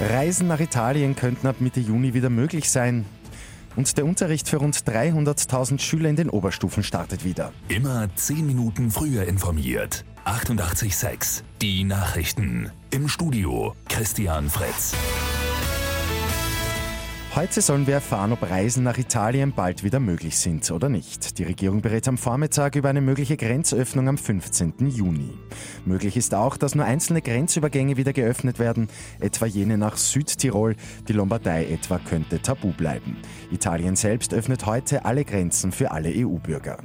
Reisen nach Italien könnten ab Mitte Juni wieder möglich sein. Und der Unterricht für rund 300.000 Schüler in den Oberstufen startet wieder. Immer 10 Minuten früher informiert. 88.6 Die Nachrichten. Im Studio Christian Fritz. Heute sollen wir erfahren, ob Reisen nach Italien bald wieder möglich sind oder nicht. Die Regierung berät am Vormittag über eine mögliche Grenzöffnung am 15. Juni. Möglich ist auch, dass nur einzelne Grenzübergänge wieder geöffnet werden, etwa jene nach Südtirol. Die Lombardei etwa könnte tabu bleiben. Italien selbst öffnet heute alle Grenzen für alle EU-Bürger.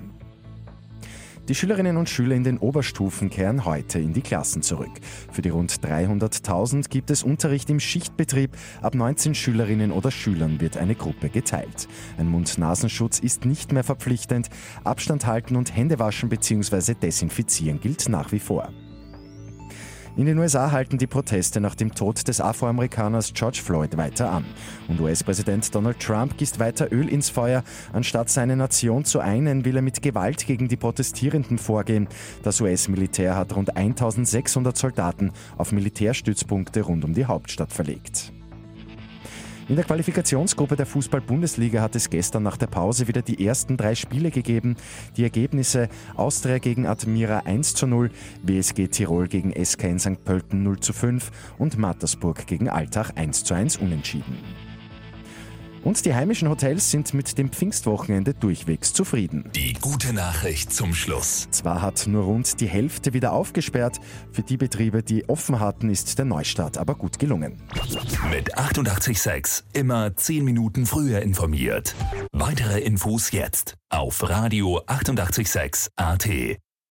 Die Schülerinnen und Schüler in den Oberstufen kehren heute in die Klassen zurück. Für die rund 300.000 gibt es Unterricht im Schichtbetrieb. Ab 19 Schülerinnen oder Schülern wird eine Gruppe geteilt. Ein Mund-Nasenschutz ist nicht mehr verpflichtend. Abstand halten und Hände waschen bzw. desinfizieren gilt nach wie vor. In den USA halten die Proteste nach dem Tod des Afroamerikaners George Floyd weiter an. Und US-Präsident Donald Trump gießt weiter Öl ins Feuer. Anstatt seine Nation zu einen, will er mit Gewalt gegen die Protestierenden vorgehen. Das US-Militär hat rund 1600 Soldaten auf Militärstützpunkte rund um die Hauptstadt verlegt. In der Qualifikationsgruppe der Fußball-Bundesliga hat es gestern nach der Pause wieder die ersten drei Spiele gegeben. Die Ergebnisse Austria gegen Admira 1 zu 0, WSG Tirol gegen SK in St. Pölten 0 zu 5 und Mattersburg gegen Altach 1 zu 1 unentschieden. Und die heimischen Hotels sind mit dem Pfingstwochenende durchwegs zufrieden. Die gute Nachricht zum Schluss. Zwar hat nur rund die Hälfte wieder aufgesperrt, für die Betriebe, die offen hatten, ist der Neustart aber gut gelungen. Mit 886 immer 10 Minuten früher informiert. Weitere Infos jetzt auf Radio 886 AT.